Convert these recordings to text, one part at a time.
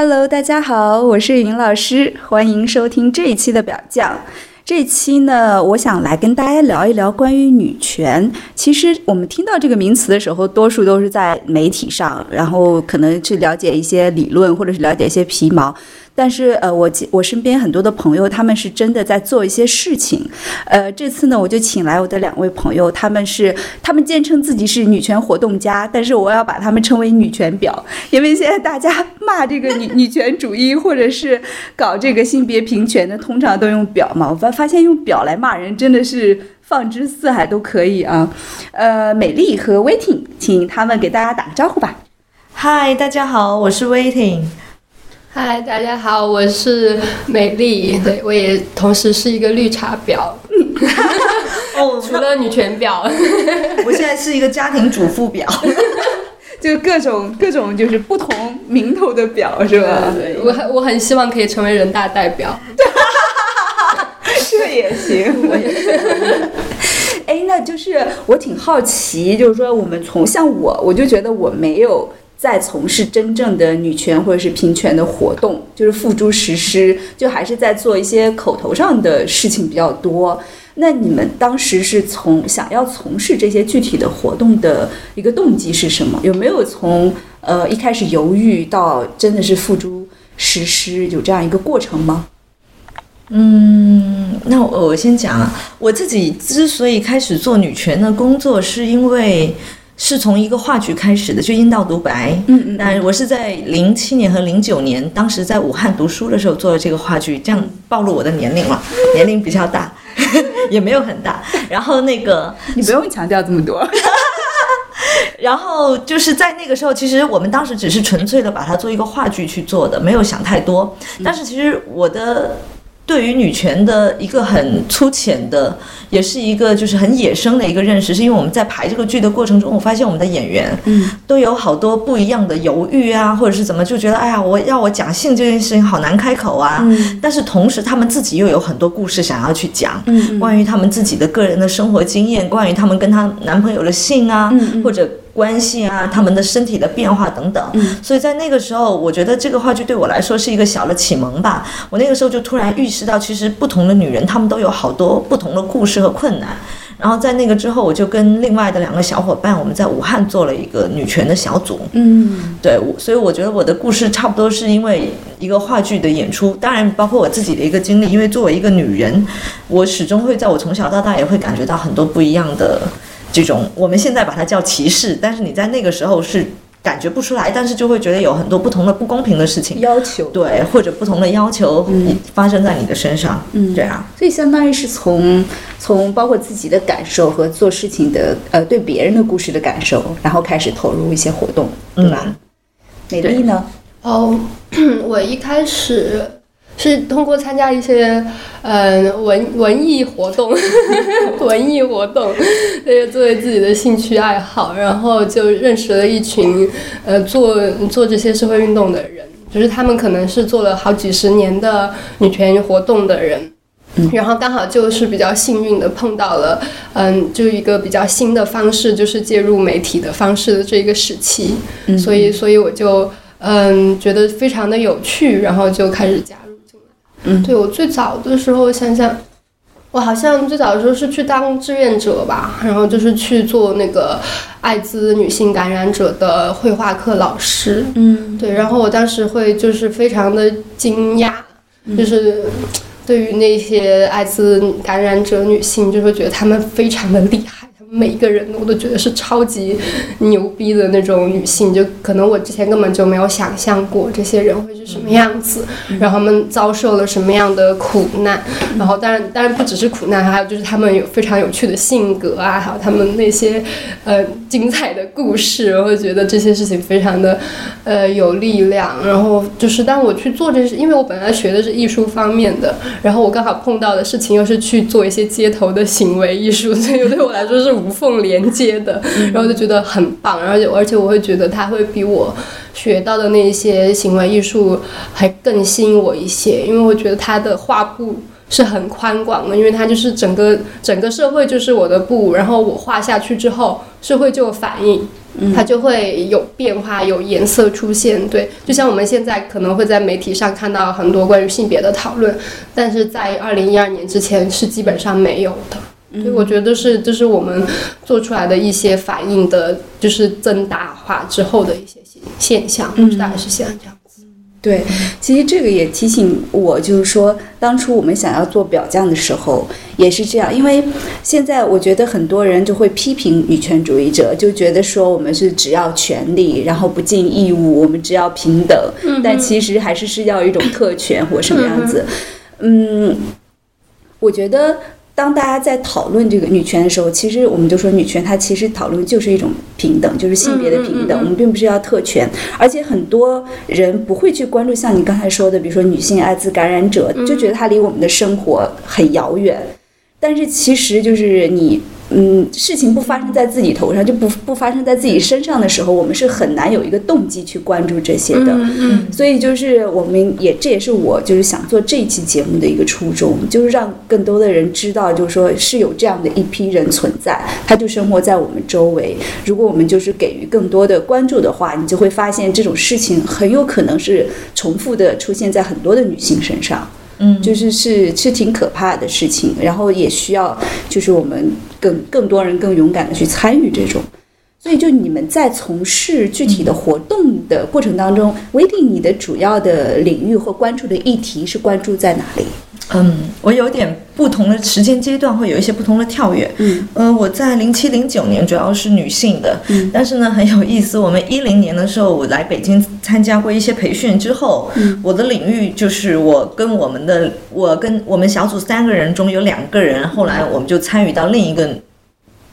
Hello，大家好，我是云老师，欢迎收听这一期的表匠。这期呢，我想来跟大家聊一聊关于女权。其实我们听到这个名词的时候，多数都是在媒体上，然后可能去了解一些理论，或者是了解一些皮毛。但是，呃，我我身边很多的朋友，他们是真的在做一些事情。呃，这次呢，我就请来我的两位朋友，他们是他们坚称自己是女权活动家，但是我要把他们称为女权婊，因为现在大家骂这个女 女权主义，或者是搞这个性别平权的，通常都用婊嘛。我发发现用婊来骂人，真的是放之四海都可以啊。呃，美丽和 Waiting，请他们给大家打个招呼吧。嗨，大家好，我是 Waiting。嗨，大家好，我是美丽，对我也同时是一个绿茶婊。哦，除了女权婊，我现在是一个家庭主妇婊，就各种各种就是不同名头的婊，是吧？对，我很我很希望可以成为人大代表。这也行，我也是。哎，那就是我挺好奇，就是说我们从像我，我就觉得我没有。在从事真正的女权或者是平权的活动，就是付诸实施，就还是在做一些口头上的事情比较多。那你们当时是从想要从事这些具体的活动的一个动机是什么？有没有从呃一开始犹豫到真的是付诸实施，有这样一个过程吗？嗯，那我先讲啊，我自己之所以开始做女权的工作，是因为。是从一个话剧开始的，就《阴道独白》。嗯嗯。那我是在零七年和零九年，当时在武汉读书的时候做的这个话剧，这样暴露我的年龄了，年龄比较大，也没有很大。然后那个，你不用强调这么多。然后就是在那个时候，其实我们当时只是纯粹的把它做一个话剧去做的，没有想太多。但是其实我的。对于女权的一个很粗浅的，也是一个就是很野生的一个认识，是因为我们在排这个剧的过程中，我发现我们的演员，嗯，都有好多不一样的犹豫啊，或者是怎么就觉得，哎呀，我要我讲性这件事情好难开口啊，嗯，但是同时他们自己又有很多故事想要去讲，嗯，关于他们自己的个人的生活经验，关于他们跟她男朋友的性啊，或者。关系啊，他们的身体的变化等等，所以在那个时候，我觉得这个话剧对我来说是一个小的启蒙吧。我那个时候就突然意识到，其实不同的女人，她们都有好多不同的故事和困难。然后在那个之后，我就跟另外的两个小伙伴，我们在武汉做了一个女权的小组。嗯，对，所以我觉得我的故事差不多是因为一个话剧的演出，当然包括我自己的一个经历。因为作为一个女人，我始终会在我从小到大也会感觉到很多不一样的。这种我们现在把它叫歧视，但是你在那个时候是感觉不出来，但是就会觉得有很多不同的不公平的事情要求，对，或者不同的要求发生在你的身上，嗯，对啊，所以相当于是从从包括自己的感受和做事情的呃对别人的故事的感受，然后开始投入一些活动，对吧？美丽呢？哦，我一开始。是通过参加一些，嗯，文文艺活动，文艺活动，那个作为自己的兴趣爱好，然后就认识了一群，呃，做做这些社会运动的人，就是他们可能是做了好几十年的女权活动的人，然后刚好就是比较幸运的碰到了，嗯，就一个比较新的方式，就是介入媒体的方式的这个时期，所以，所以我就，嗯，觉得非常的有趣，然后就开始加。嗯，对我最早的时候想想，我好像最早的时候是去当志愿者吧，然后就是去做那个艾滋女性感染者的绘画课老师。嗯，对，然后我当时会就是非常的惊讶，就是对于那些艾滋感染者女性，就会觉得她们非常的厉害。每一个人我都觉得是超级牛逼的那种女性，就可能我之前根本就没有想象过这些人会是什么样子，然后他们遭受了什么样的苦难，然后当然当然不只是苦难，还有就是他们有非常有趣的性格啊，还有他们那些呃精彩的故事，我会觉得这些事情非常的呃有力量。然后就是当我去做这些，因为我本来学的是艺术方面的，然后我刚好碰到的事情又是去做一些街头的行为艺术，所以对我来说是。无缝连接的，然后就觉得很棒，而且而且我会觉得他会比我学到的那些行为艺术还更吸引我一些，因为我觉得他的画布是很宽广的，因为他就是整个整个社会就是我的布，然后我画下去之后，社会就有反应。它就会有变化、有颜色出现。对，就像我们现在可能会在媒体上看到很多关于性别的讨论，但是在二零一二年之前是基本上没有的。所以我觉得是，这是我们 做出来的一些反应的，就是增大化之后的一些现现象，大概是现在这样子。对，其实这个也提醒我，就是说，当初我们想要做表匠的时候，也是这样。因为现在我觉得很多人就会批评女权主义者，就觉得说我们是只要权利，然后不尽义务，我们只要平等。但其实还是是要一种特权或什么样子。嗯，我觉得。当大家在讨论这个女权的时候，其实我们就说女权它其实讨论就是一种平等，就是性别的平等。我们并不是要特权，而且很多人不会去关注像你刚才说的，比如说女性艾滋感染者，就觉得它离我们的生活很遥远。但是其实就是你。嗯，事情不发生在自己头上，就不不发生在自己身上的时候，我们是很难有一个动机去关注这些的。嗯嗯。所以就是我们也这也是我就是想做这一期节目的一个初衷，就是让更多的人知道，就是说是有这样的一批人存在，他就生活在我们周围。如果我们就是给予更多的关注的话，你就会发现这种事情很有可能是重复的出现在很多的女性身上。嗯，就是是是挺可怕的事情，然后也需要就是我们更更多人更勇敢的去参与这种，所以就你们在从事具体的活动的过程当中，威定你的主要的领域或关注的议题是关注在哪里？嗯，我有点不同的时间阶段会有一些不同的跳跃。嗯，呃，我在零七零九年主要是女性的，嗯，但是呢很有意思，我们一零年的时候我来北京参加过一些培训之后，嗯，我的领域就是我跟我们的我跟我们小组三个人中有两个人，后来我们就参与到另一个。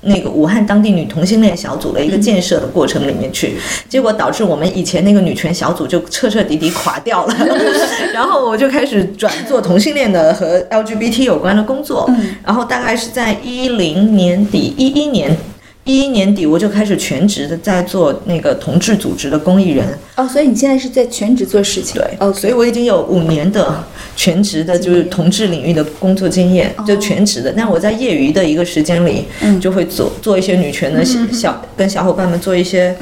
那个武汉当地女同性恋小组的一个建设的过程里面去，结果导致我们以前那个女权小组就彻彻底底垮掉了，然后我就开始转做同性恋的和 LGBT 有关的工作，然后大概是在一零年底一一年。一一年底我就开始全职的在做那个同志组织的公益人。哦，所以你现在是在全职做事情。对哦，所以我已经有五年的全职的，就是同志领域的工作经验，就全职的。那我在业余的一个时间里，就会做做一些女权的小跟小伙伴们做一些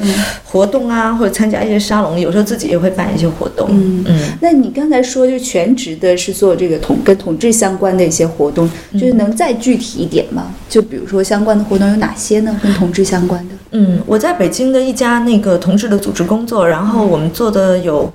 活动啊，或者参加一些沙龙，有时候自己也会办一些活动。嗯。嗯，那你刚才说就全职的是做这个同跟同志相关的一些活动，就是能再具体一点吗？就比如说相关的活动有哪些呢？同志相关的，嗯，我在北京的一家那个同志的组织工作，然后我们做的有，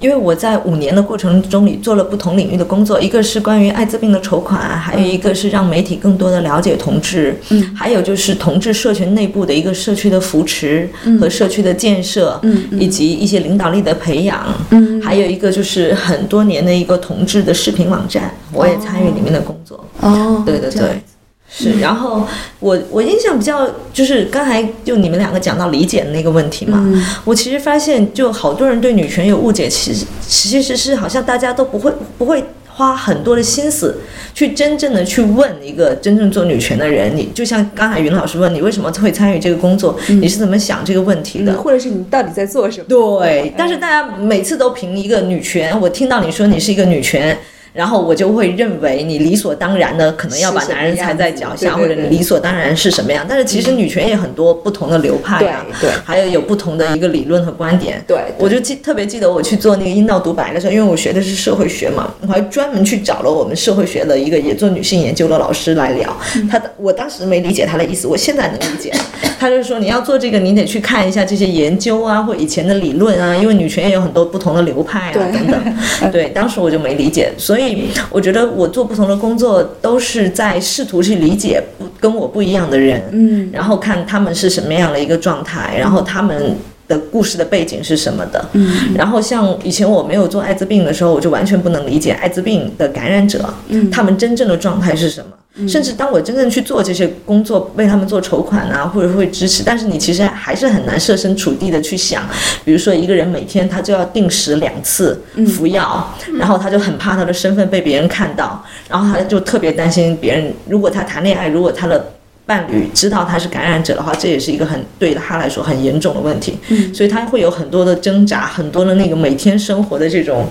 因为我在五年的过程中里做了不同领域的工作，一个是关于艾滋病的筹款，还有一个是让媒体更多的了解同志，嗯，还有就是同志社群内部的一个社区的扶持和社区的建设，嗯，以及一些领导力的培养，嗯，还有一个就是很多年的一个同志的视频网站，我也参与里面的工作，哦，对对对。是，然后我我印象比较就是刚才就你们两个讲到理解的那个问题嘛，我其实发现就好多人对女权有误解，其实其实是好像大家都不会不会花很多的心思去真正的去问一个真正做女权的人，你就像刚才云老师问你为什么会参与这个工作，你是怎么想这个问题的，或者是你到底在做什么？对，但是大家每次都凭一个女权，我听到你说你是一个女权。然后我就会认为你理所当然的可能要把男人踩在脚下，或者你理所当然是什么样？但是其实女权也很多不同的流派啊，对，还有有不同的一个理论和观点。对，我就记特别记得我去做那个阴道独白的时候，因为我学的是社会学嘛，我还专门去找了我们社会学的一个也做女性研究的老师来聊。他我当时没理解他的意思，我现在能理解。他就说你要做这个，你得去看一下这些研究啊，或以前的理论啊，因为女权也有很多不同的流派啊等等。对，当时我就没理解，所以我觉得。我做不同的工作，都是在试图去理解不跟我不一样的人，嗯，然后看他们是什么样的一个状态，然后他们的故事的背景是什么的，嗯，然后像以前我没有做艾滋病的时候，我就完全不能理解艾滋病的感染者，嗯，他们真正的状态是什么。甚至当我真正去做这些工作，为他们做筹款啊，或者会支持，但是你其实还是很难设身处地的去想，比如说一个人每天他就要定时两次服药，然后他就很怕他的身份被别人看到，然后他就特别担心别人，如果他谈恋爱，如果他的伴侣知道他是感染者的话，这也是一个很对他来说很严重的问题，所以他会有很多的挣扎，很多的那个每天生活的这种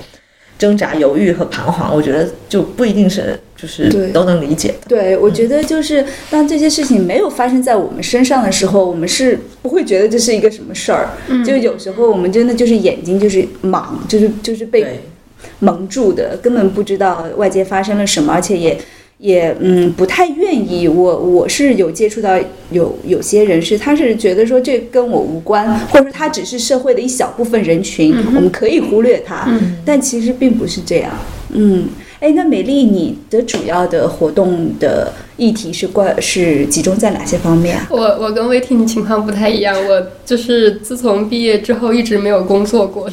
挣扎、犹豫和彷徨，我觉得就不一定是。就是对都能理解的。对，我觉得就是当这些事情没有发生在我们身上的时候，我们是不会觉得这是一个什么事儿。就有时候我们真的就是眼睛就是盲，就是就是被，蒙住的，根本不知道外界发生了什么，而且也也嗯不太愿意。我我是有接触到有有些人是他是觉得说这跟我无关，或者说他只是社会的一小部分人群，我们可以忽略他，但其实并不是这样。嗯，哎，那美丽，你的主要的活动的议题是关是集中在哪些方面啊？我我跟魏婷情况不太一样，我就是自从毕业之后一直没有工作过，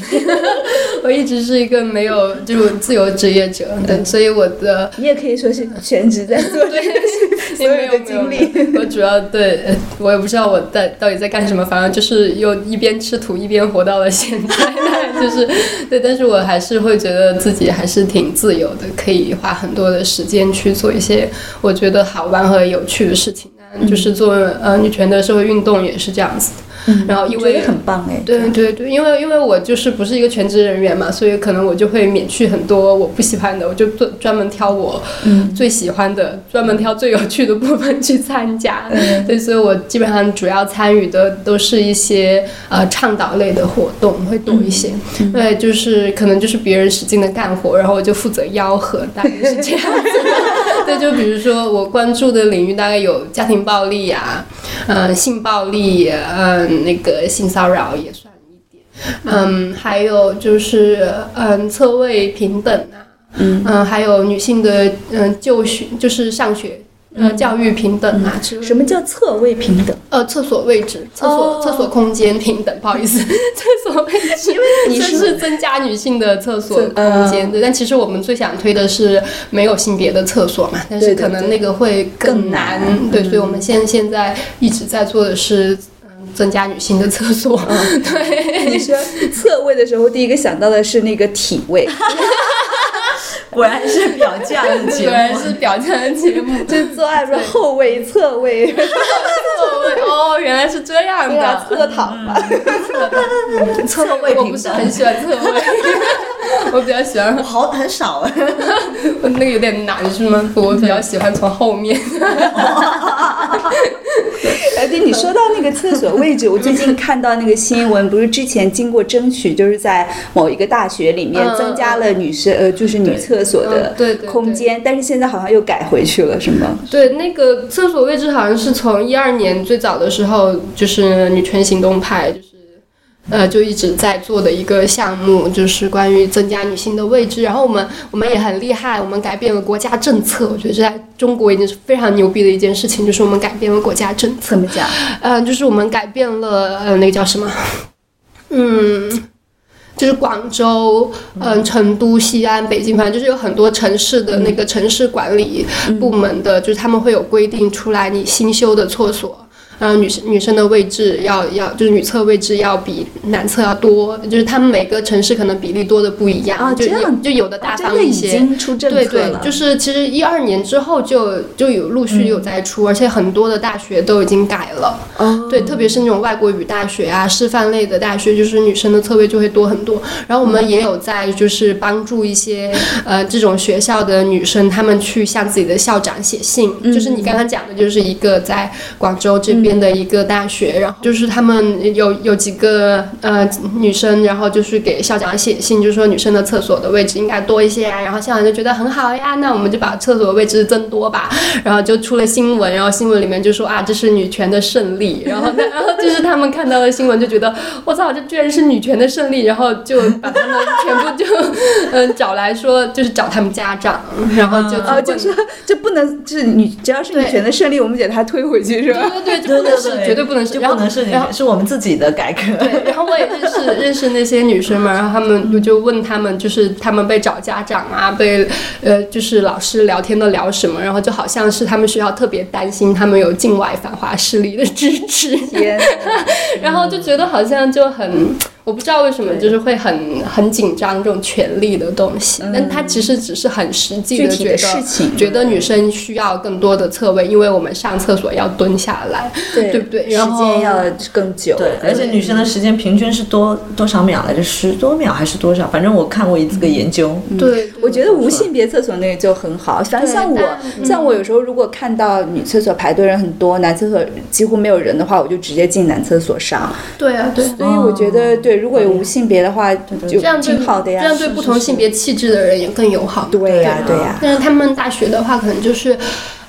我一直是一个没有就是自由职业者，对，所以我的你也可以说是全职在做这件事，所有的经历。我主要对，呃我也不知道我在到底在干什么，反正就是又一边吃土一边活到了现在，就是对，但是我还是会觉得自己还是挺自由的，可以花很多的时间去做一些我觉得好玩和有趣的事情。就是做呃女权的社会运动也是这样子的，然后因为很棒哎，对对对，因为因为我就是不是一个全职人员嘛，所以可能我就会免去很多我不喜欢的，我就专专门挑我最喜欢的，专门挑最有趣的部分去参加。对，所以我基本上主要参与的都是一些呃倡导类的活动会多一些。对，就是可能就是别人使劲的干活，然后我就负责吆喝，大概是这样子的。对，就比如说我关注的领域大概有家庭暴力呀、嗯、性暴力，嗯、那个性骚扰也算一点，嗯，还有就是嗯侧位平等啊，嗯还有女性的嗯就学就是上学。呃，教育平等啊什么叫厕位平等？呃，厕所位置、厕所、哦厕所空间平等，不好意思，厕所位置，因为你是是增加女性的厕所空间，对。但其实我们最想推的是没有性别的厕所嘛，但是可能那个会更难，难嗯对。所以我们现现在一直在做的是，嗯，增加女性的厕所，嗯 对。你说侧位的时候，第一个想到的是那个体位，果然是表匠的节果然。是表匠的节目，就是做爱是后位、侧位，侧位哦，原来是这样的。侧躺吧。侧位我不是很喜欢侧位，我比较喜欢好很少哎，那个有点难是吗？我比较喜欢从后面。而且，你说到那个厕所位置，我最近看到那个新闻，不是之前经过争取，就是在某一个大学里面嗯增加了女生呃，就是女厕所的嗯对对对空间，但是现在好像又改回去了，是吗？对，那个厕所位置好像是从一二年最早的时候，就是女权行动派，就是呃，就一直在做的一个项目，就是关于增加女性的位置。然后我们我们也很厉害，我们改变了国家政策，我觉得这在中国已经是非常牛逼的一件事情，就是我们改变了国家政策。怎么讲？呃，就是我们改变了呃，那个叫什么？嗯，就是广州、嗯、成都、西安、北京，反正就是有很多城市的那个城市管理部门的，就是他们会有规定出来，你新修的厕所。然后女生女生的位置要要就是女厕位置要比男厕要多，就是他们每个城市可能比例多的不一样，就就有的大方一些，经出政策对对，，就是其实一二年之后就就有陆续有在出，而且很多的大学都已经改了。哦，对，特别是那种外国语大学啊、师范类的大学，就是女生的厕位就会多很多。然后我们也有在就是帮助一些呃这种学校的女生，她们去向自己的校长写信。就是你刚刚讲的，就是一个在广州这边的一个大学，然后就是他们有有几个呃女生，然后就是给校长写信，就说女生的厕所的位置应该多一些啊。然后校长就觉得很好呀，那我们就把厕所位置增多吧。然后就出了新闻，然后新闻里面就说啊，这是女权的胜利。然后那然后就是他们看到了新闻，就觉得我操，这居然是女权的胜利，然后就把他们全部就嗯、找来说，就是找他们家长，然后就去哦，问就说这不能，就是女只要是女权的胜利，我们给他推回去，是吧？对对对，就不能是绝对不能是，不能是你是我们自己的改革。对，然后我也认识认识那些女生嘛，然后他们我就问他们，就是他们被找家长啊，被呃就是老师聊天都聊什么，然后就好像是他们学校特别担心他们有境外反华势力的支持，天，然后就觉得好像就很，我不知道为什么就是会很很紧张这种权力的东西，但他其实只是很实际的的觉得事情觉得女生需要更多的侧位，因为我们上厕所要蹲下来，对对不对？时然后间要更久，对，而且女生的时间平均是多多少秒来着？十多秒还是多少？反正我看过一次个研究。对，我觉得无性别厕所那个就很好，反正像我，像我有时候如果看到女厕所排队人很多，男厕所几乎没有人的话，我就直接进男厕所上。对啊，对。所以我觉得，对，如果有无性别的话，就这样对挺好的呀。这样对不同性别气质的人也更友好。对呀，对呀。但是他们大学的话，可能就是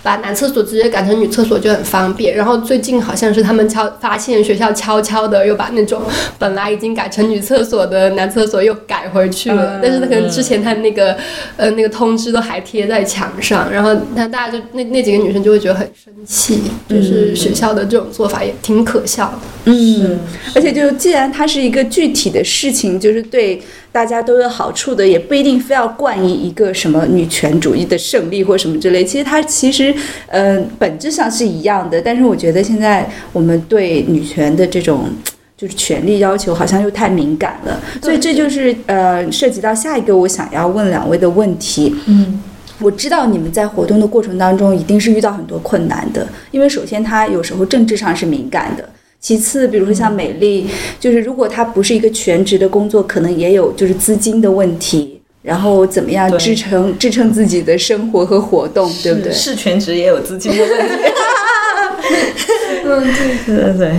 把男厕所直接改成女厕所就很方便。然后最近好像是他们悄发现学校悄悄的又把那种本来已经改成女厕所的男厕所又改回去了。嗯但是可能之前他那个呃那个通知都还贴在墙上，然后那大家就那那几个女生就会觉得很生气，就是学校的这种做法也挺可笑的。嗯，而且就既然它是一个具体的事情，就是对大家都有好处的，也不一定非要冠以一个什么女权主义的胜利或什么之类。其实它其实呃本质上是一样的，但是我觉得现在我们对女权的这种。就是权利要求好像又太敏感了，所以这就是呃涉及到下一个我想要问两位的问题。嗯，我知道你们在活动的过程当中一定是遇到很多困难的，因为首先它有时候政治上是敏感的，其次比如说像美丽，就是如果她不是一个全职的工作，可能也有就是资金的问题，然后怎么样支撑支撑自己的生活和活动，对不对？是全职也有资金的问题。嗯，对。对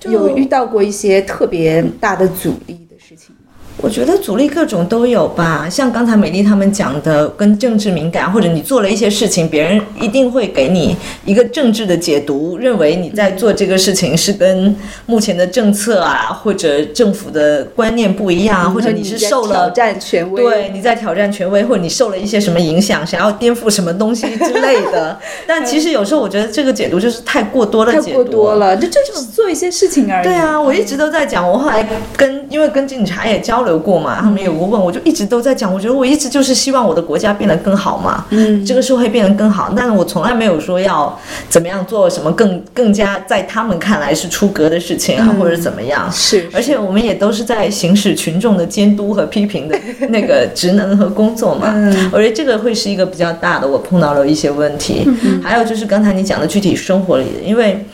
对有遇到过一些特别大的阻力的事情吗？我觉得阻力各种都有吧，像刚才美丽他们讲的，跟政治敏感，或者你做了一些事情，别人一定会给你一个政治的解读，认为你在做这个事情是跟目前的政策啊，或者政府的观念不一样，或者你是受了挑了。战权威，对，你在挑战权威，或者你受了一些什么影响，想要颠覆什么东西之类的。但其实有时候我觉得这个解读就是太过多的太解读，过多了，就这就是做一些事情而已。对啊，我一直都在讲，我后来跟因为跟警察也交流过嘛，他们有过问，我就一直都在讲，我觉得我一直就是希望我的国家变得更好嘛，嗯，这个社会变得更好，但是我从来没有说要怎么样做什么更更加在他们看来是出格的事情啊，嗯。或者怎么样。是，而且我们也都是在行使群众的监督和批评的 那个职能和工作嘛，嗯。我觉得这个会是一个比较大的，我碰到了一些问题。还有就是刚才你讲的具体生活里的，因为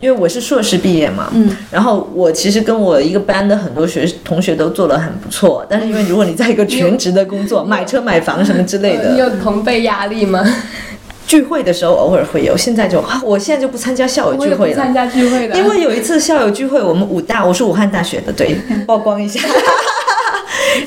因为我是硕士毕业嘛，嗯，然后我其实跟我一个班的很多学同学都做得很不错，但是因为如果你在一个全职的工作，买车买房什么之类的 你，有同辈压力吗？聚会的时候偶尔会有，现在就啊我现在就不参加校友聚会了参。加聚会的，因为有一次校友聚会，我们武大，我是武汉大学的，对，曝光一下。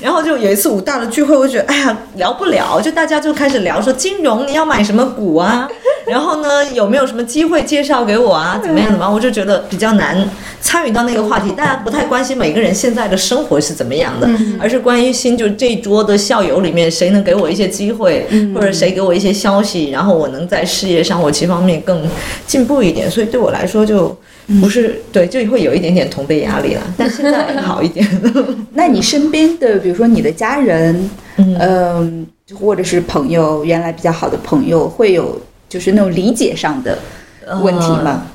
然后就有一次武大的聚会，我觉得哎呀聊不了，就大家就开始聊说金融你要买什么股啊，然后呢有没有什么机会介绍给我啊，怎么样怎么样，我就觉得比较难参与到那个话题，大家不太关心每个人现在的生活是怎么样的，而是关于新就这一桌的校友里面谁能给我一些机会，或者谁给我一些消息，然后我能在事业上我其方面更进步一点，所以对我来说就。不是对，就会有一点点同辈压力了，但现在好一点。那你身边的，比如说你的家人，嗯、或者是朋友，原来比较好的朋友，会有就是那种理解上的问题吗？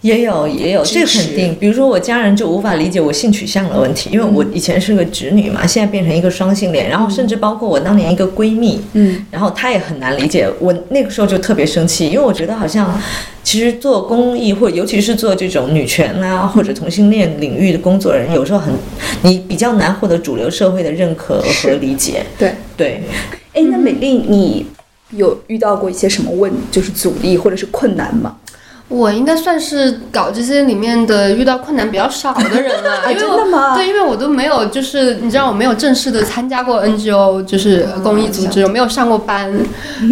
也有也有，这个肯定。比如说我家人就无法理解我性取向的问题，因为我以前是个直女嘛，现在变成一个双性恋，然后甚至包括我当年一个闺蜜，嗯，然后她也很难理解。我那个时候就特别生气，因为我觉得好像其实做公益或尤其是做这种女权啊或者同性恋领域的工作人，有时候很你比较难获得主流社会的认可和理解。对。对，哎，那美丽，你有遇到过一些什么问，就是阻力或者是困难吗？我应该算是搞这些里面的遇到困难比较少的人了，因为我对，因为我都没有，就是你知道我没有正式的参加过 NGO，就是公益组织，我没有上过班，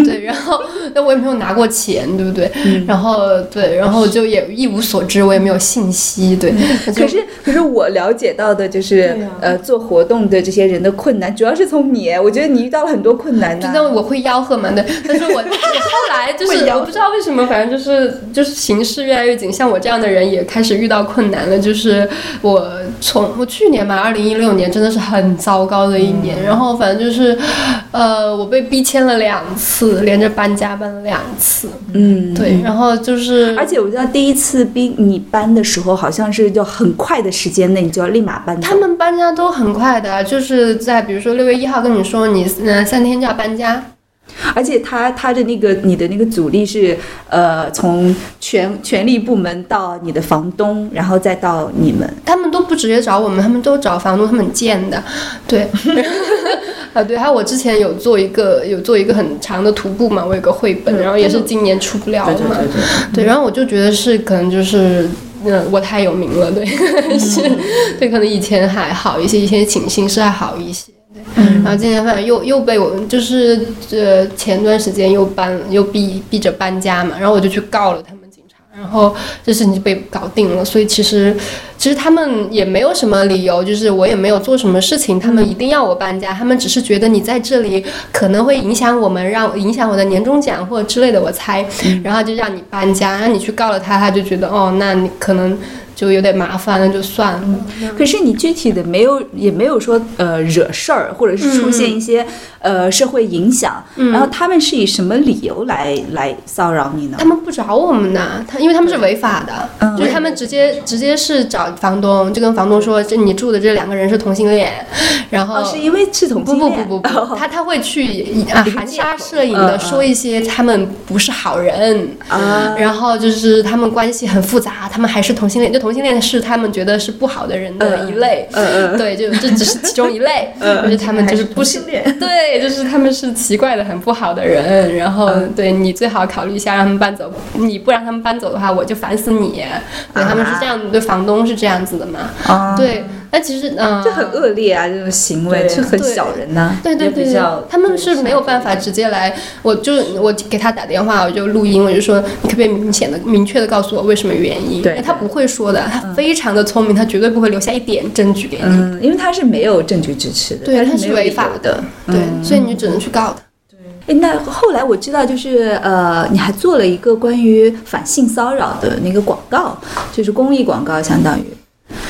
对，然后那我也没有拿过钱，对不对？然后对，然后就也一无所知，我也没有信息，对。可是，可是我了解到的就是，啊呃，做活动的这些人的困难，主要是从你，我觉得你遇到了很多困难就呢、但我会吆喝嘛，对。但是我 我后来就是我不知道为什么，反正就是就是形势越来越紧，像我这样的人也开始遇到困难了。就是我从我去年吧，二零一六年真的是很糟糕的一年，然后反正就是，呃，我被逼迁了两次，连着搬家搬了两次，嗯，对，然后就是，而且我知道第一次逼你搬的时候，好像是就很快的时间内你就要立马搬。他们搬家都很快的，就是在比如说六月一号跟你说你嗯三天就要搬家，而且他他的那个你的那个阻力是呃从权权力部门到你的房东，然后再到你们。他们都不直接找我们，他们都找房东，他们很贱的，对，啊对，还有我之前有做一个有做一个很长的徒步嘛，我有个绘本，然后也是今年出不了对对嘛，对对，对，然后我就觉得是可能就是。嗯，我太有名了，对，是，对，可能以前还好一些，以前请形是还好一些，对，然后今年反正又又被我就是呃前段时间又搬又逼逼着搬家嘛，然后我就去告了他们警察，然后这事情就被搞定了，所以其实其实他们也没有什么理由，就是我也没有做什么事情，他们一定要我搬家，他们只是觉得你在这里可能会影响我们，让影响我的年终奖或者之类的，我猜，然后就让你搬家，然后你去告了他，他就觉得哦，那你可能就有点麻烦，那就算了。可是你具体的没有，也没有说呃惹事儿，或者是出现一些、呃社会影响。然后他们是以什么理由来来骚扰你呢他？们不找我们呢，他因为他们是违法的，嗯就是他们直接直接是找房东，就跟房东说，这你住的这两个人是同性恋，然后、哦，是因为是同不性恋？不不不不，不他他会去啊含沙射影的说一些他们不是好人，啊，然后就是他们关系很复杂，他们还是同性恋，就同性恋是他们觉得是不好的人的一类，嗯嗯。对，就这只是其中一类，就是他们就是不是 对，就是他们是奇怪的很不好的人，然后嗯。对你最好考虑一下让他们搬走，你不让他们搬走的话，我就烦死你，对，他们是这样，对房东是这样子的嘛，啊，对，那其实嗯，这很恶劣啊，这种行为就很对小人呐、也对对对比较他们是没有办法直接来，我就我给他打电话，我就录音，我就说你可不可以明显的、明确的告诉我为什么原因？对哎他不会说的，他非常的聪明，他绝对不会留下一点证据给你。嗯，因为他是没有证据支持的，对，他他是违法的。对，所以你只能去告他。诶那后来我知道，就是呃，你还做了一个关于反性骚扰的那个广告，就是公益广告，相当于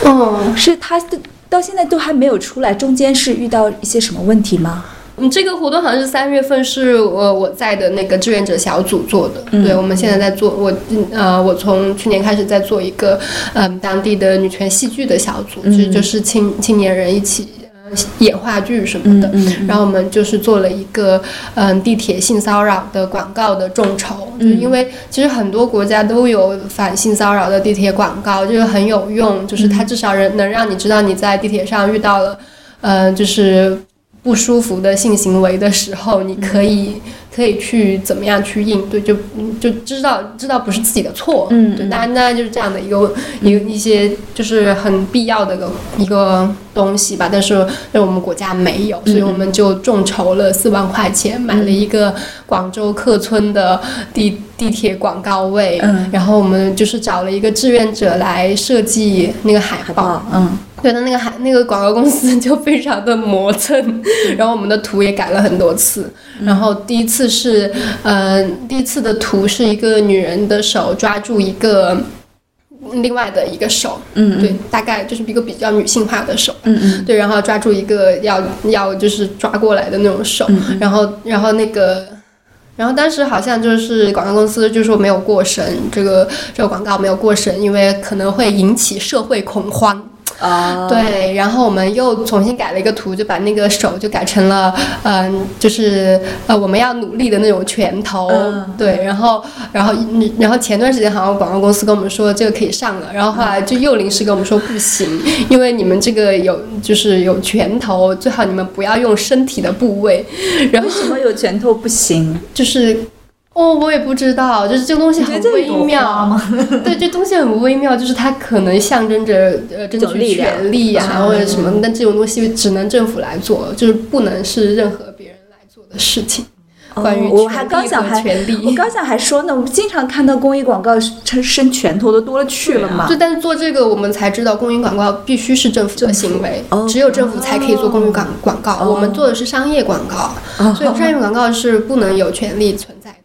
哦，是他的到现在都还没有出来，中间是遇到一些什么问题吗？嗯，这个活动好像是三月份，是我我在的那个志愿者小组做的。对，我们现在在做，我嗯呃，我从去年开始在做一个嗯当地的女权戏剧的小组，就就是青青年人一起。呃演话剧什么的，然后我们就是做了一个嗯地铁性骚扰的广告的众筹，就是因为其实很多国家都有反性骚扰的地铁广告，就是很有用，就是它至少能能让你知道你在地铁上遇到了，嗯，就是不舒服的性行为的时候，你可以可以去怎么样去应对，就嗯就知道知道不是自己的错，嗯对，大概大概就是这样的一个一个一些就是很必要的一个一个东西吧，但是在我们国家没有，所以我们就众筹了四万块钱，买了一个广州客村的地地铁广告位，嗯。然后我们就是找了一个志愿者来设计那个海报，哦，嗯对的，那个还那个广告公司就非常的磨蹭，然后我们的图也改了很多次。然后第一次是，呃，第一次的图是一个女人的手抓住一个另外的一个手，嗯对，大概就是一个比较女性化的手，嗯嗯。对，然后抓住一个要要就是抓过来的那种手，嗯。然后然后那个。然后当时好像就是广告公司就说没有过审，这个这个广告没有过审，因为可能会引起社会恐慌。啊，对，然后我们又重新改了一个图，就把那个手就改成了，嗯、就是呃我们要努力的那种拳头。嗯对，然后然后嗯然后前段时间好像广告公司跟我们说这个可以上了，然后后来就又临时跟我们说不行，因为你们这个有就是有拳头，最好你们不要用身体的部位，然后为什么有拳头不行？就是。哦，我也不知道，就是这个东西很微妙，对，这东西很微妙，就是它可能象征着呃争取权利呀、嗯或者什么，但这种东西只能政府来做，就是不能是任何别人来做的事情。关于哦我还权利和刚想还权利我刚想还说呢，我们经常看到公益广告伸伸拳头的多了去了嘛就。但是做这个，我们才知道公益广告必须是政府的行为，哦只有政府才可以做公益广广告。哦我们做的是商业广告，哦所以商业广告是不能有权利存在的。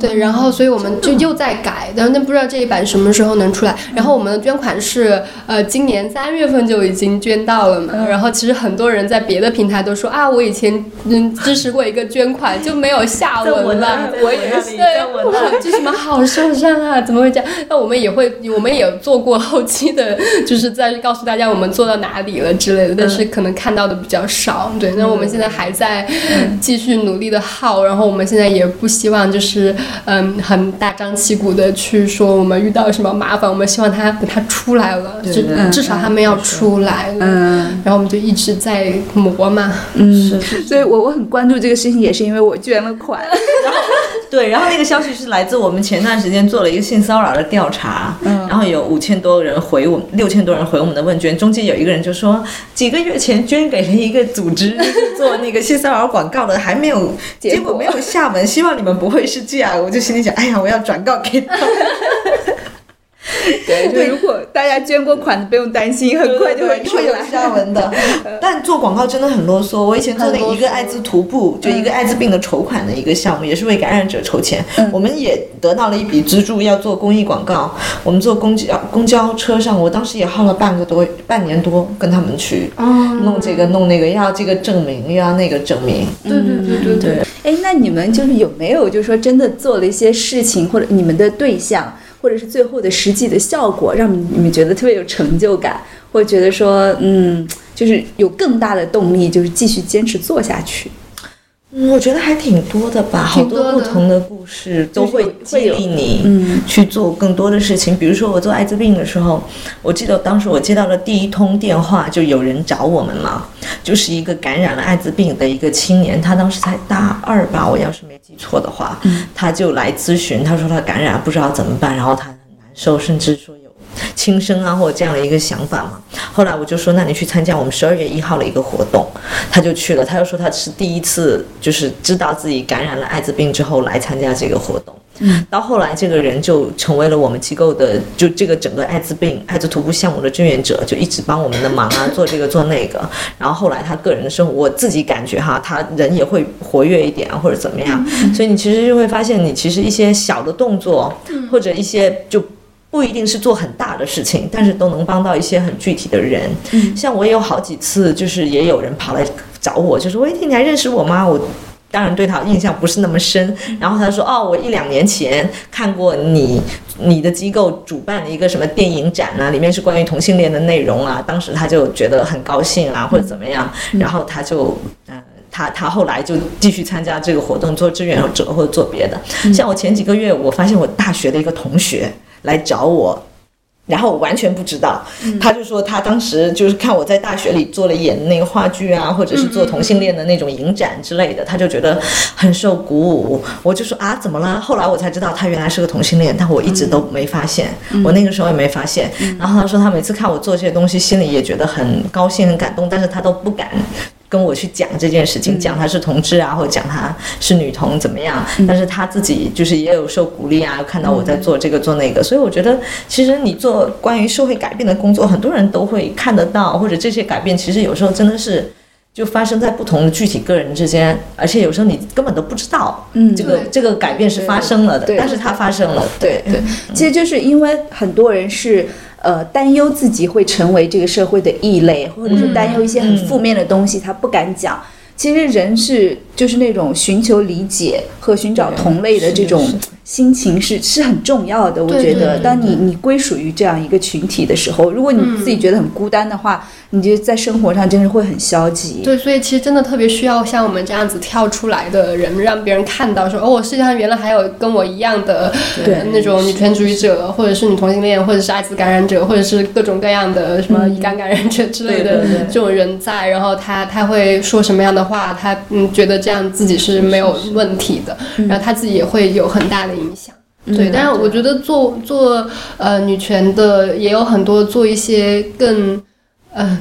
对，然后所以我们就又在改，然后那不知道这一版什么时候能出来。然后我们的捐款是呃今年三月份就已经捐到了嘛，然后其实很多人在别的平台都说啊，我以前嗯支持过一个捐款就没有下文了，我也是，对，这什么好受伤啊？怎么会这样？那我们也会，我们也做过后期的，就是在告诉大家我们做到哪里了之类的，但是可能看到的比较少。对，那我们现在还在继续努力的耗，然后我们现在也不希望就是嗯很大张旗鼓的去说我们遇到什么麻烦，我们希望他等他出来了，至至少他们要出来了。嗯，然后我们就一直在磨嘛。嗯，所以我我很关注这个事情，也是因为我捐了款。然后对，然后那个消息是来自我们前段时间做了一个性骚扰的调查，嗯，然后有五千多人回我们，六千多人回我们的问卷，中间有一个人就说几个月前捐给了一个组织，就是做那个性骚扰广告的，还没有结果没有下文，希望你们不会是这样。我就心里想，哎呀，我要转告给他。对，就如果大家捐过款的，不用担心，很快就会会有下文的。但做广告真的很啰嗦。我以前做的一个艾滋徒步，就一个艾滋病的筹款的一个项目，也是为感染者筹钱。我们也得到了一笔资助，要做公益广告。我们坐公交公交车上，我当时也耗了半个多半年多，跟他们去弄这个弄那个，要这个证明，又要那个证明。对对对对对。哎，那你们就是有没有，就是说真的做了一些事情，或者你们的对象？或者是最后的实际的效果，让你们觉得特别有成就感，或者觉得说，嗯，就是有更大的动力，就是继续坚持做下去。嗯，我觉得还挺多的吧，好多不同的故事都会激励你去做更多的事情。比如说我做艾滋病的时候，我记得当时我接到了第一通电话，就有人找我们嘛，就是一个感染了艾滋病的一个青年，他当时才大二吧，我要是没记错的话，他就来咨询，他说他感染不知道怎么办，然后他很难受，甚至说。轻生啊，或者这样的一个想法嘛。后来我就说，那你去参加我们十二月一号的一个活动，他就去了。他又说他是第一次，就是知道自己感染了艾滋病之后来参加这个活动。嗯，到后来这个人就成为了我们机构的，就这个整个艾滋病艾滋徒步项目的志愿者，就一直帮我们的忙啊，做这个做那个。然后后来他个人的生活，我自己感觉哈，他人也会活跃一点啊，或者怎么样。所以你其实就会发现，你其实一些小的动作，或者一些就。不一定是做很大的事情，但是都能帮到一些很具体的人。嗯，像我也有好几次，就是也有人跑来找我，就说：“喂，你还认识我吗？”我当然对他印象不是那么深。然后他说：“哦，我一两年前看过你你的机构主办的一个什么电影展啊，里面是关于同性恋的内容啊。”当时他就觉得很高兴啊，或者怎么样。然后他就嗯，他他后来就继续参加这个活动，做志愿者或者做别的。像我前几个月，我发现我大学的一个同学。来找我，然后我完全不知道，他就说他当时就是看我在大学里做了演那个话剧啊，或者是做同性恋的那种影展之类的，他就觉得很受鼓舞。我就说啊，怎么了？后来我才知道他原来是个同性恋，但我一直都没发现，我那个时候也没发现。然后他说他每次看我做这些东西，心里也觉得很高兴、很感动，但是他都不敢。跟我去讲这件事情，讲他是同志啊，或者讲他是女同怎么样？但是他自己就是也有受鼓励啊，看到我在做这个做那个，所以我觉得其实你做关于社会改变的工作，很多人都会看得到，或者这些改变其实有时候真的是就发生在不同的具体个人之间，而且有时候你根本都不知道，嗯，这个这个改变是发生了的，但是它发生了，对对，其实就是因为很多人是。呃，担忧自己会成为这个社会的异类，或者是担忧一些很负面的东西，他不敢讲。其实人是就是那种寻求理解和寻找同类的这种。心情是是很重要的，我觉得，当你你归属于这样一个群体的时候，如果你自己觉得很孤单的话，你就在生活上真是会很消极。对，所以其实真的特别需要像我们这样子跳出来的人，让别人看到说，哦，世界上原来还有跟我一样的那种女权主义者，或者是女同性恋，或者是艾滋感染者，或者是各种各样的什么乙肝感染者之类的这种人在，然后他他会说什么样的话，他嗯觉得这样自己是没有问题的，然后他自己也会有很大的。影响。对，但是我觉得做做呃女权的也有很多做一些更嗯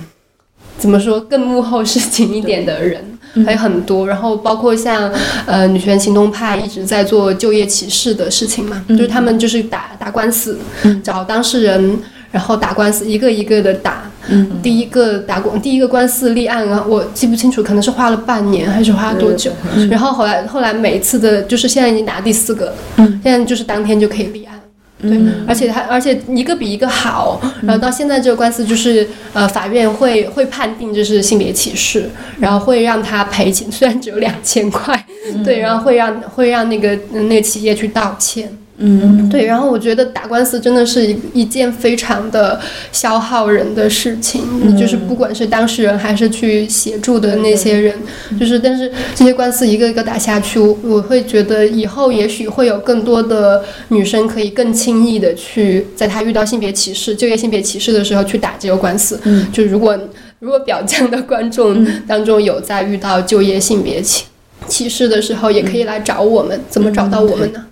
怎么说更幕后事情一点的人还有很多，然后包括像呃女权行动派一直在做就业歧视的事情嘛，就是他们就是打打官司，找当事人，然后打官司一个一个的打。嗯，第一个打官第一个官司立案啊，我记不清楚，可能是花了半年还是花了多久。然后后来后来每一次的，就是现在已经打第四个，嗯，现在就是当天就可以立案。对，而且他而且一个比一个好，然后到现在这个官司就是呃，法院会会判定就是性别歧视，然后会让他赔钱，虽然只有两千块，对，然后会让会让那个那个企业去道歉。嗯，对，然后我觉得打官司真的是一一件非常的消耗人的事情，就是不管是当事人还是去协助的那些人，就是但是这些官司一个一个打下去，我会觉得以后也许会有更多的女生可以更轻易的去在她遇到性别歧视、就业性别歧视的时候去打这个官司。嗯，就如果如果表匠的观众当中有在遇到就业性别歧歧视的时候，也可以来找我们，怎么找到我们呢？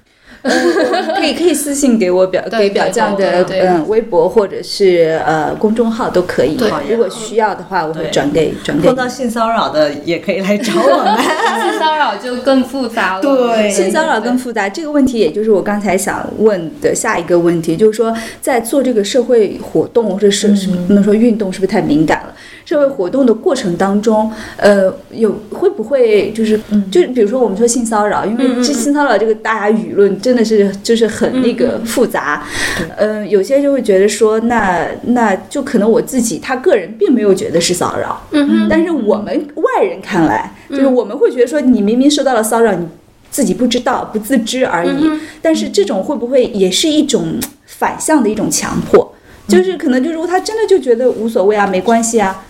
可以可以私信给我表给表酱的嗯微博或者是呃公众号都可以。如果需要的话，我会转给转给。碰到性骚扰的也可以来找我们。性骚扰就更复杂了。对，性骚扰更复杂。这个问题也就是我刚才想问的下一个问题，就是说在做这个社会活动或者是不能说运动，是不是太敏感了？社会活动的过程当中，呃，有会不会就是，就比如说我们说性骚扰，因为这性骚扰这个大家舆论真的是就是很那个复杂，嗯，有些就会觉得说，那那就可能我自己他个人并没有觉得是骚扰，嗯但是我们外人看来，就是我们会觉得说，你明明受到了骚扰，你自己不知道不自知而已，但是这种会不会也是一种反向的一种强迫？就是可能就如果他真的就觉得无所谓啊，没关系啊。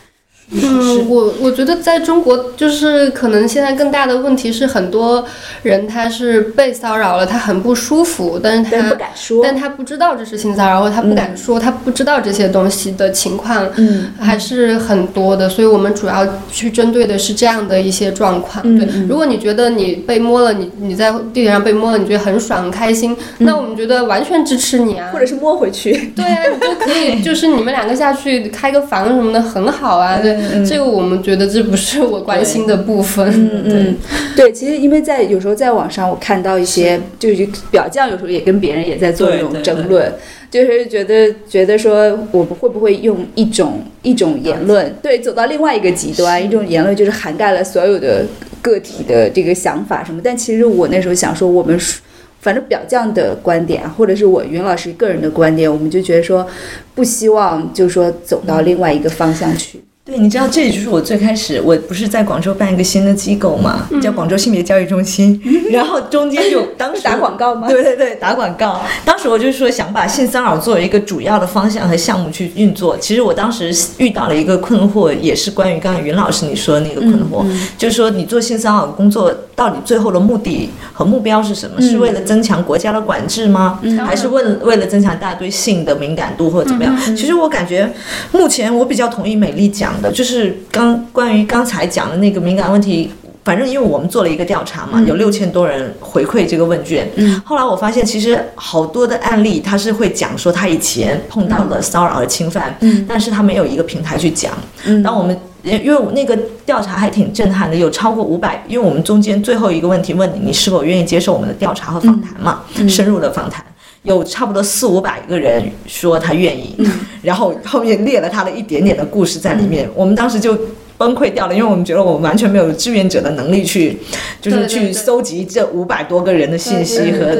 嗯，我我觉得在中国就是可能现在更大的问题是很多人他是被骚扰了，他很不舒服，但是他不敢说，但他不知道这是性骚扰，或他不敢说，他不知道这些东西的情况，嗯，还是很多的，所以我们主要去针对的是这样的一些状况。对，如果你觉得你被摸了，你你在地铁上被摸了，你觉得很爽很开心，那我们觉得完全支持你啊，或者是摸回去，对啊，你就可以，就是你们两个下去开个房什么的很好啊，对。这个我们觉得这不是我关心的部分。嗯嗯，对，其实因为在有时候在网上我看到一些，就是表匠有时候也跟别人也在做这种争论，就是觉得觉得说我们会不会用一种一种言论，对，走到另外一个极端，一种言论就是涵盖了所有的个体的这个想法什么。但其实我那时候想说，我们反正表匠的观点，或者是我云老师个人的观点，我们就觉得说不希望就是说走到另外一个方向去。对，你知道，这也就是我最开始，我不是在广州办一个新的机构嘛，叫广州性别教育中心，然后中间就 当时打广告吗？对对对，打广告。当时我就说想把性骚扰作为一个主要的方向和项目去运作。其实我当时遇到了一个困惑，也是关于刚刚云老师你说的那个困惑，就是说你做性骚扰工作到底最后的目的和目标是什么？是为了增强国家的管制吗？还是为为了增强大家对性的敏感度或者怎么样？其实我感觉目前我比较同意美丽讲。就是刚关于刚才讲的那个敏感问题，反正因为我们做了一个调查嘛，有六千多人回馈这个问卷。嗯，后来我发现其实好多的案例，他是会讲说他以前碰到了骚扰和侵犯，嗯，但是他没有一个平台去讲。嗯，当我们因为那个调查还挺震撼的，有超过五百，因为我们中间最后一个问题问你，你是否愿意接受我们的调查和访谈嘛？深入的访谈。有差不多四五百个人说他愿意，然后后面列了他的一点点的故事在里面，我们当时就崩溃掉了，因为我们觉得我们完全没有志愿者的能力去，就是去搜集这五百多个人的信息和，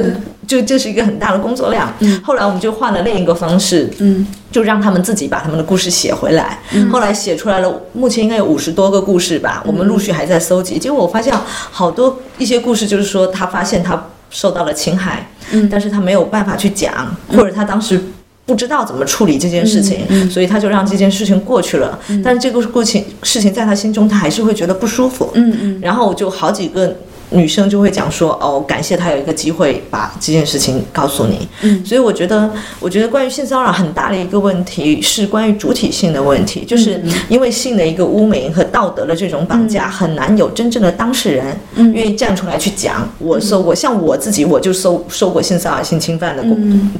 就这是一个很大的工作量。后来我们就换了另一个方式，嗯，就让他们自己把他们的故事写回来。后来写出来了，目前应该有五十多个故事吧，我们陆续还在搜集。结果我发现好多一些故事，就是说他发现他受到了侵害。嗯，但是他没有办法去讲，或者他当时不知道怎么处理这件事情，所以他就让这件事情过去了。但是这个过情事情在他心中，他还是会觉得不舒服。嗯嗯，然后就好几个。女生就会讲说哦，感谢他有一个机会把这件事情告诉你。嗯，所以我觉得，我觉得关于性骚扰很大的一个问题是关于主体性的问题，就是因为性的一个污名和道德的这种绑架，很难有真正的当事人愿意站出来去讲。我受过，像我自己，我就受受过性骚扰、性侵犯的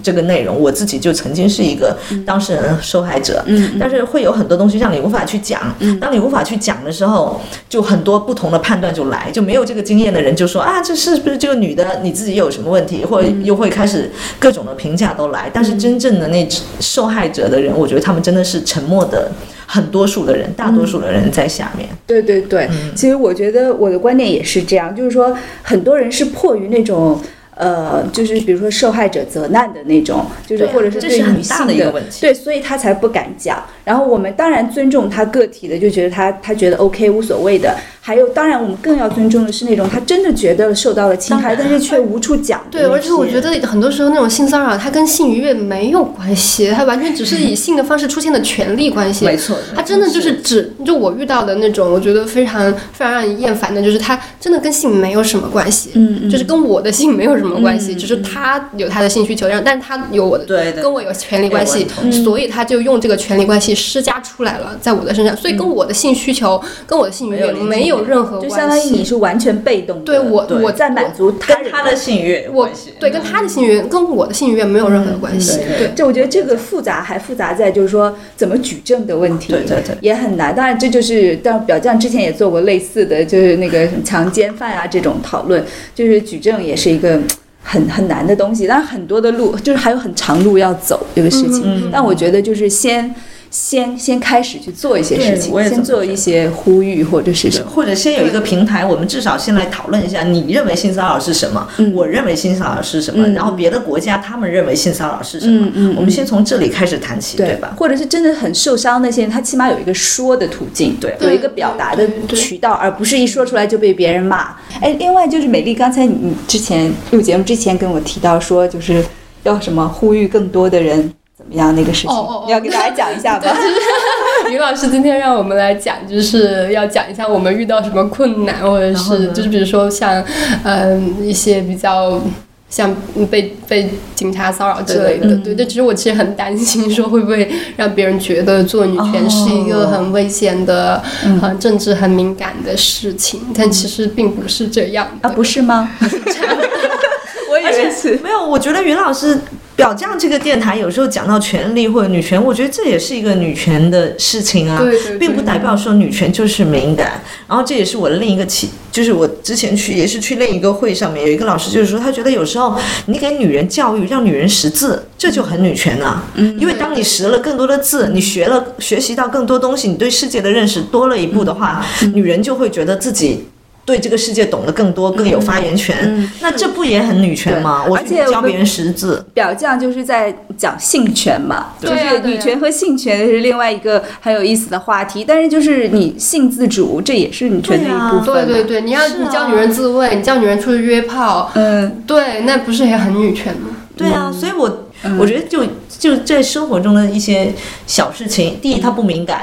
这个内容，我自己就曾经是一个当事人、受害者。嗯，但是会有很多东西让你无法去讲。当你无法去讲的时候，就很多不同的判断就来，就没有这个经验的。的人就说啊，这是不是这个女的你自己有什么问题，或者又会开始各种的评价都来。但是真正的那受害者的人，我觉得他们真的是沉默的，很多数的人，大多数的人在下面。对对对，其实我觉得我的观点也是这样，就是说很多人是迫于那种。呃，就是比如说受害者责难的那种，就是或者是对女性的，对，所以他才不敢讲。然后我们当然尊重他个体的，就觉得他他觉得 OK 无所谓的。还有，当然我们更要尊重的是那种他真的觉得受到了侵害，但是却无处讲。对，而且我觉得很多时候那种性骚扰，它跟性愉悦没有关系，它完全只是以性的方式出现的权利关系。没错，它真的就是指就我遇到的那种，我觉得非常非常让人厌烦的，就是他真的跟性没有什么关系，嗯，就是跟我的性没有什么关系，就是他有他的性需求，但但是他有我的，对，跟我有权利关系，所以他就用这个权利关系施加出来了，在我的身上，所以跟我的性需求跟我的性愉悦没有任何关系。你是完全被动的，对我我在满足他他的性欲，我对跟他的性欲跟我的性欲没有任何的关系。对，这我觉得这个复杂还复杂在就是说怎么举证的问题，对对对，也很难。当然这就是，但表匠之前也做过类似的就是那个强奸犯啊这种讨论，就是举证也是一个很很难的东西。但是很多的路就是还有很长路要走这个事情。但我觉得就是先。先先开始去做一些事情，先做一些呼吁或者是什么，或者先有一个平台，我们至少先来讨论一下，你认为性骚扰是什么？我认为性骚扰是什么？然后别的国家他们认为性骚扰是什么？我们先从这里开始谈起，对吧？或者是真的很受伤那些人，他起码有一个说的途径，对，有一个表达的渠道，而不是一说出来就被别人骂。哎，另外就是美丽，刚才你之前录节目之前跟我提到说，就是要什么呼吁更多的人。样？那个事情，你要给大家讲一下吧。于老师今天让我们来讲，就是要讲一下我们遇到什么困难，或者是就是比如说像嗯一些比较像被被警察骚扰之类的。对，但其实我其实很担心，说会不会让别人觉得做女权是一个很危险的、很政治很敏感的事情，但其实并不是这样啊，不是吗？我以为是。没有，我觉得云老师。表匠这个电台有时候讲到权利或者女权，我觉得这也是一个女权的事情啊，并不代表说女权就是敏感。然后这也是我的另一个起，就是我之前去也是去另一个会上面有一个老师就是说，他觉得有时候你给女人教育，让女人识字，这就很女权啊。嗯，因为当你识了更多的字，你学了学习到更多东西，你对世界的认识多了一步的话，女人就会觉得自己。对这个世界懂得更多，更有发言权，那这不也很女权吗？而且教别人识字，表匠就是在讲性权嘛，就是女权和性权是另外一个很有意思的话题。但是就是你性自主，这也是女权的一部分。对对对，你要你教女人自慰，你教女人出去约炮，嗯，对，那不是也很女权吗？对啊，所以我我觉得就就在生活中的一些小事情，第一，它不敏感。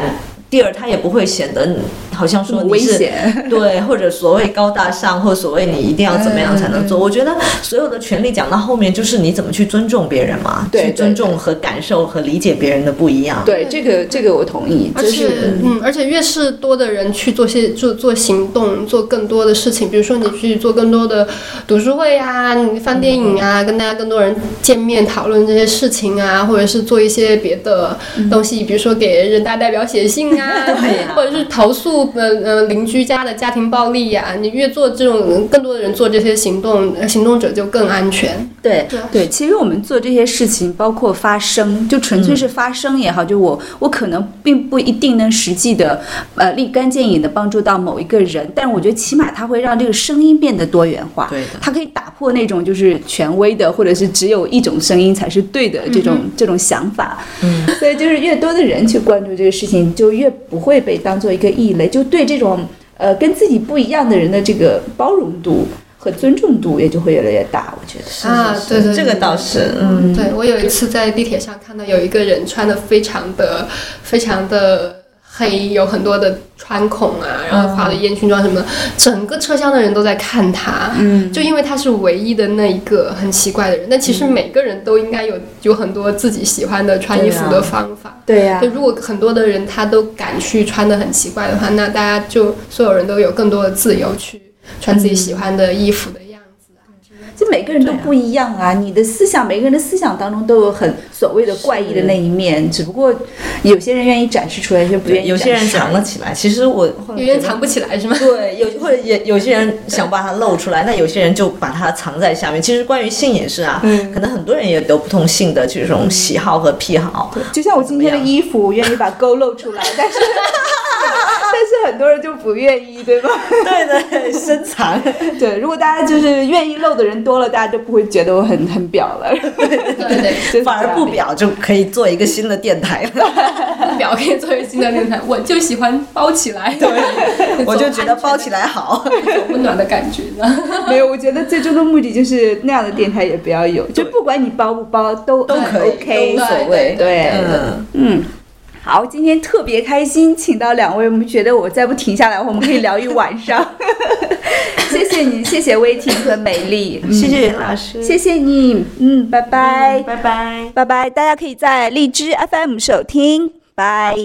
第二，他也不会显得好像说危险，对，或者所谓高大上，或所谓你一定要怎么样才能做。我觉得所有的权利讲到后面，就是你怎么去尊重别人嘛，去尊重和感受和理解别人的不一样。对，这个这个我同意。而且，嗯，而且越是多的人去做些做做行动，做更多的事情，比如说你去做更多的读书会啊，你放电影啊，跟大家更多人见面讨论这些事情啊，或者是做一些别的东西，比如说给人大代表写信啊。对，或者是投诉呃呃邻居家的家庭暴力呀，你越做这种更多的人做这些行动，行动者就更安全。对对，其实我们做这些事情，包括发声，就纯粹是发声也好，就我我可能并不一定能实际的呃立竿见影的帮助到某一个人，但是我觉得起码它会让这个声音变得多元化。对的，它可以打破那种就是权威的，或者是只有一种声音才是对的这种这种想法。嗯，所以就是越多的人去关注这个事情，就越。不会被当做一个异类，就对这种呃跟自己不一样的人的这个包容度和尊重度也就会越来越大。我觉得啊，对对，这个倒是，嗯，对我有一次在地铁上看到有一个人穿的非常的非常的。黑有很多的穿孔啊，然后画的烟熏妆什么，整个车厢的人都在看他，嗯，就因为他是唯一的那一个很奇怪的人。但其实每个人都应该有有很多自己喜欢的穿衣服的方法，对呀。就如果很多的人他都敢去穿的很奇怪的话，那大家就所有人都有更多的自由去穿自己喜欢的衣服的样子。就每个人都不一样啊。你的思想，每个人的思想当中都有很所谓的怪异的那一面，只不过有些人愿意展示出来，有些不愿意。有些人藏了起来，其实我有些人藏不起来是吗？对，有或者也有些人想把它露出来，那有些人就把它藏在下面。其实关于性也是啊，嗯，可能很多人也有不同性的这种喜好和癖好。就像我今天的衣服，我愿意把沟露出来，但是。但是很多人就不愿意，对吧？对的，深藏。对，如果大家就是愿意露的人多了，大家就不会觉得我很很表了。对对对，反而不表就可以做一个新的电台了。表可以做一个新的电台，我就喜欢包起来。对，我就觉得包起来好，温暖的感觉呢。没有，我觉得最终的目的就是那样的电台也不要有，就不管你包不包都都可以，OK，无所谓。对，嗯嗯。好，今天特别开心，请到两位，我们觉得我再不停下来，我们可以聊一晚上。谢谢你，谢谢威婷和美丽，谢谢老师，谢谢你，嗯，拜拜，拜拜，拜拜，大家可以在荔枝 FM 收听，拜。